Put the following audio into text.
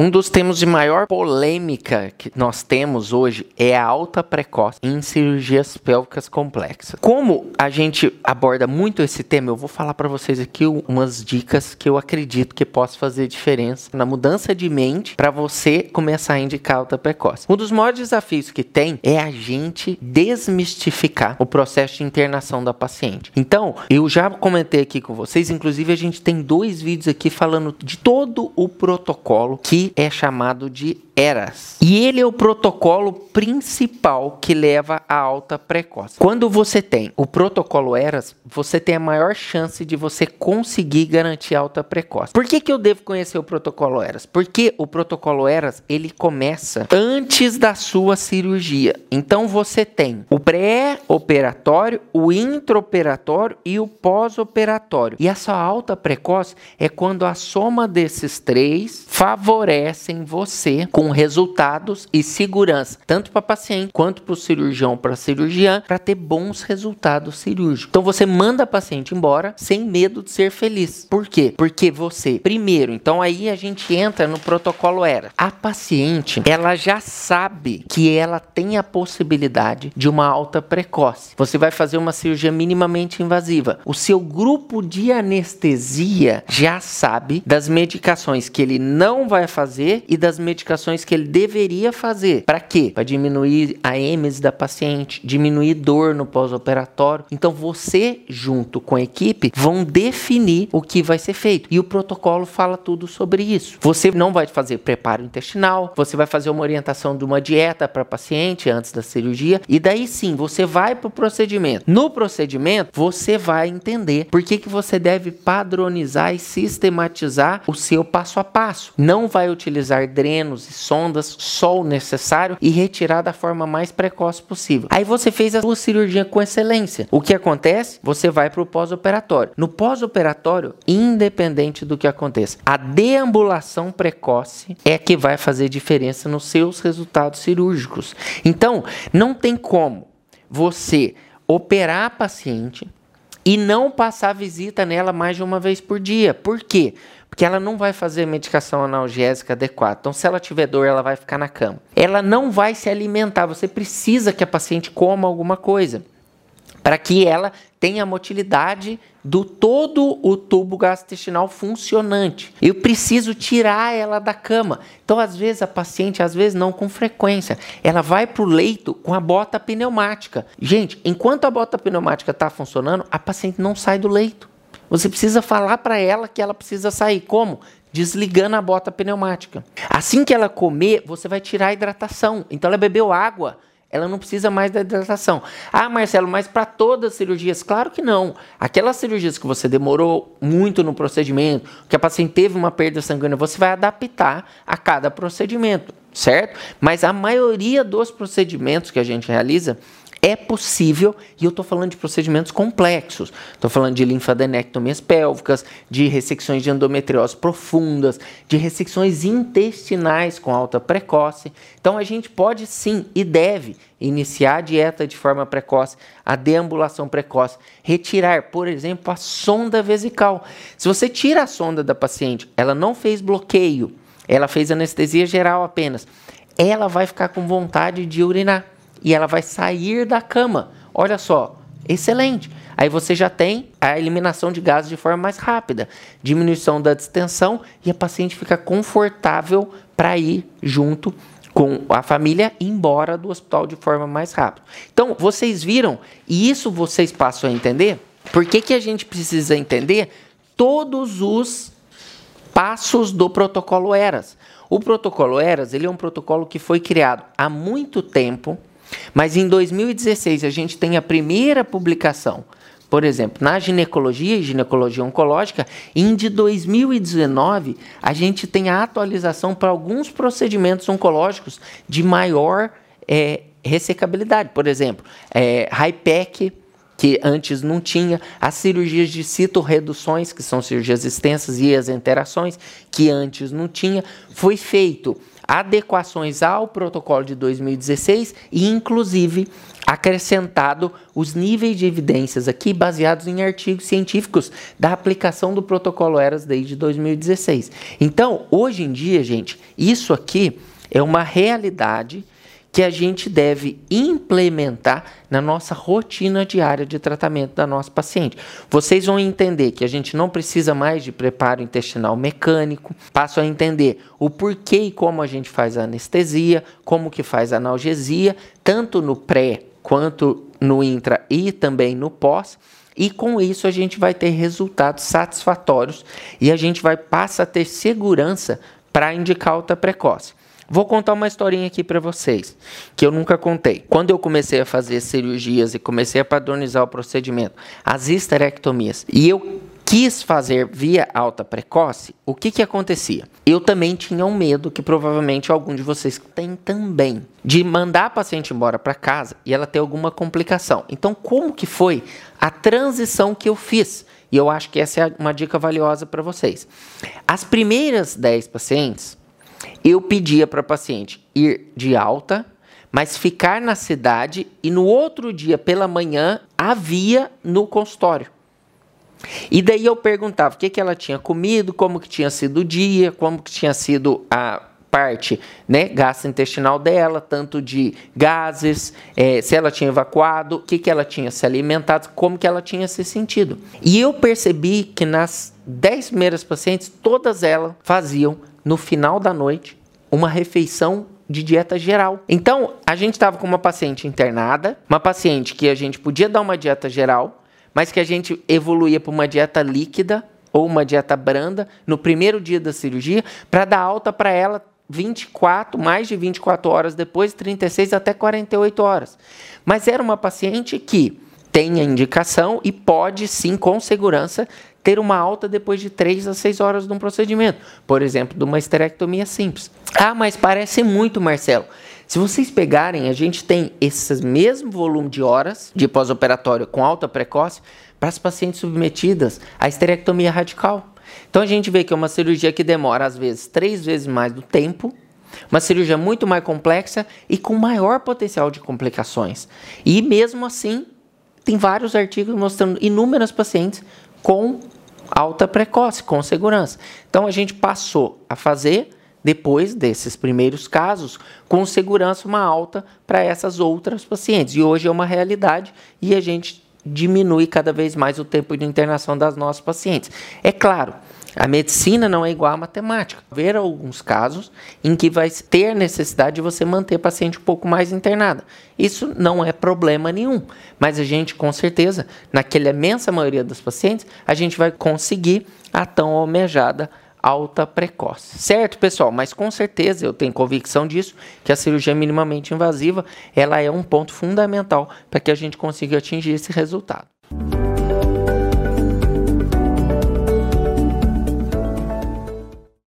Um dos temas de maior polêmica que nós temos hoje é a alta precoce em cirurgias pélvicas complexas. Como a gente aborda muito esse tema, eu vou falar para vocês aqui umas dicas que eu acredito que possa fazer diferença na mudança de mente para você começar a indicar alta precoce. Um dos maiores desafios que tem é a gente desmistificar o processo de internação da paciente. Então, eu já comentei aqui com vocês, inclusive a gente tem dois vídeos aqui falando de todo o protocolo que é chamado de ERAS. E ele é o protocolo principal que leva à alta precoce. Quando você tem o protocolo ERAS, você tem a maior chance de você conseguir garantir alta precoce. Por que, que eu devo conhecer o protocolo ERAS? Porque o protocolo ERAS ele começa antes da sua cirurgia. Então você tem o pré-operatório, o intraoperatório e o pós-operatório. E essa alta precoce é quando a soma desses três favorecem você com resultados e segurança, tanto para paciente quanto para o cirurgião, para cirurgiã, para ter bons resultados cirúrgicos. Então você manda a paciente embora sem medo de ser feliz. Por quê? Porque você, primeiro, então aí a gente entra no protocolo ERA. A paciente, ela já sabe que ela tem a possibilidade de uma alta precoce. Você vai fazer uma cirurgia minimamente invasiva. O seu grupo de anestesia já sabe das medicações que ele não vai fazer e das medicações que ele deveria fazer. Para quê? Para diminuir a êmese da paciente, diminuir dor no pós-operatório. Então você, junto com a equipe, vão definir o que vai ser feito. E o protocolo fala tudo sobre isso. Você não vai fazer preparo intestinal, você vai fazer uma orientação de uma dieta para paciente antes da cirurgia. E daí sim, você vai para o procedimento. No procedimento, você vai entender por que, que você deve padronizar e sistematizar o seu passo a passo. Não vai utilizar drenos sondas, o necessário e retirar da forma mais precoce possível. Aí você fez a sua cirurgia com excelência. O que acontece? Você vai para o pós-operatório. No pós-operatório, independente do que aconteça, a deambulação precoce é que vai fazer diferença nos seus resultados cirúrgicos. Então, não tem como você operar a paciente e não passar visita nela mais de uma vez por dia. Por quê? Porque ela não vai fazer medicação analgésica adequada. Então, se ela tiver dor, ela vai ficar na cama. Ela não vai se alimentar. Você precisa que a paciente coma alguma coisa para que ela tenha a motilidade do todo o tubo gastrointestinal funcionante. Eu preciso tirar ela da cama. Então, às vezes, a paciente, às vezes não com frequência, ela vai para o leito com a bota pneumática. Gente, enquanto a bota pneumática está funcionando, a paciente não sai do leito. Você precisa falar para ela que ela precisa sair. Como? Desligando a bota pneumática. Assim que ela comer, você vai tirar a hidratação. Então ela bebeu água, ela não precisa mais da hidratação. Ah, Marcelo, mas para todas as cirurgias? Claro que não. Aquelas cirurgias que você demorou muito no procedimento, que a paciente teve uma perda sanguínea, você vai adaptar a cada procedimento, certo? Mas a maioria dos procedimentos que a gente realiza, é possível, e eu estou falando de procedimentos complexos. Estou falando de linfadenectomias pélvicas, de ressecções de endometriose profundas, de ressecções intestinais com alta precoce. Então a gente pode sim e deve iniciar a dieta de forma precoce, a deambulação precoce, retirar, por exemplo, a sonda vesical. Se você tira a sonda da paciente, ela não fez bloqueio, ela fez anestesia geral apenas, ela vai ficar com vontade de urinar e ela vai sair da cama. Olha só, excelente. Aí você já tem a eliminação de gases de forma mais rápida, diminuição da distensão e a paciente fica confortável para ir junto com a família embora do hospital de forma mais rápida. Então, vocês viram, e isso vocês passam a entender, por que, que a gente precisa entender todos os passos do protocolo ERAS. O protocolo ERAS ele é um protocolo que foi criado há muito tempo, mas em 2016 a gente tem a primeira publicação, por exemplo, na ginecologia e ginecologia oncológica, em de 2019 a gente tem a atualização para alguns procedimentos oncológicos de maior é, ressecabilidade. Por exemplo, é, HIPEC, que antes não tinha, as cirurgias de citorreduções, que são cirurgias extensas, e as interações, que antes não tinha, foi feito adequações ao protocolo de 2016 e, inclusive, acrescentado os níveis de evidências aqui baseados em artigos científicos da aplicação do protocolo ERAS desde 2016. Então, hoje em dia, gente, isso aqui é uma realidade que a gente deve implementar na nossa rotina diária de tratamento da nossa paciente. Vocês vão entender que a gente não precisa mais de preparo intestinal mecânico, passo a entender o porquê e como a gente faz a anestesia, como que faz a analgesia, tanto no pré quanto no intra e também no pós. E com isso a gente vai ter resultados satisfatórios e a gente vai passar a ter segurança para indicar alta precoce. Vou contar uma historinha aqui para vocês, que eu nunca contei. Quando eu comecei a fazer cirurgias e comecei a padronizar o procedimento, as histerectomias, e eu quis fazer via alta precoce, o que que acontecia? Eu também tinha um medo, que provavelmente algum de vocês tem também, de mandar a paciente embora para casa e ela ter alguma complicação. Então, como que foi a transição que eu fiz? E eu acho que essa é uma dica valiosa para vocês. As primeiras 10 pacientes, eu pedia para a paciente ir de alta, mas ficar na cidade e no outro dia pela manhã havia no consultório. E daí eu perguntava o que, que ela tinha comido, como que tinha sido o dia, como que tinha sido a parte né, gastrointestinal dela, tanto de gases, é, se ela tinha evacuado, o que, que ela tinha se alimentado, como que ela tinha se sentido. E eu percebi que nas 10 primeiras pacientes, todas elas faziam no final da noite, uma refeição de dieta geral. Então, a gente estava com uma paciente internada, uma paciente que a gente podia dar uma dieta geral, mas que a gente evoluía para uma dieta líquida ou uma dieta branda no primeiro dia da cirurgia para dar alta para ela 24, mais de 24 horas depois, 36 até 48 horas. Mas era uma paciente que tem a indicação e pode sim, com segurança, ter uma alta depois de 3 a 6 horas de um procedimento, por exemplo, de uma esterectomia simples. Ah, mas parece muito, Marcelo. Se vocês pegarem, a gente tem esse mesmo volume de horas de pós-operatório com alta precoce para as pacientes submetidas à esterectomia radical. Então a gente vê que é uma cirurgia que demora às vezes três vezes mais do tempo, uma cirurgia muito mais complexa e com maior potencial de complicações. E mesmo assim, tem vários artigos mostrando inúmeras pacientes com alta precoce, com segurança. Então a gente passou a fazer depois desses primeiros casos, com segurança uma alta para essas outras pacientes. E hoje é uma realidade e a gente diminui cada vez mais o tempo de internação das nossas pacientes. É claro, a medicina não é igual à matemática. Ver alguns casos em que vai ter necessidade de você manter paciente um pouco mais internada. Isso não é problema nenhum, mas a gente com certeza, naquela imensa maioria dos pacientes, a gente vai conseguir a tão almejada alta precoce. Certo, pessoal? Mas com certeza eu tenho convicção disso, que a cirurgia minimamente invasiva, ela é um ponto fundamental para que a gente consiga atingir esse resultado.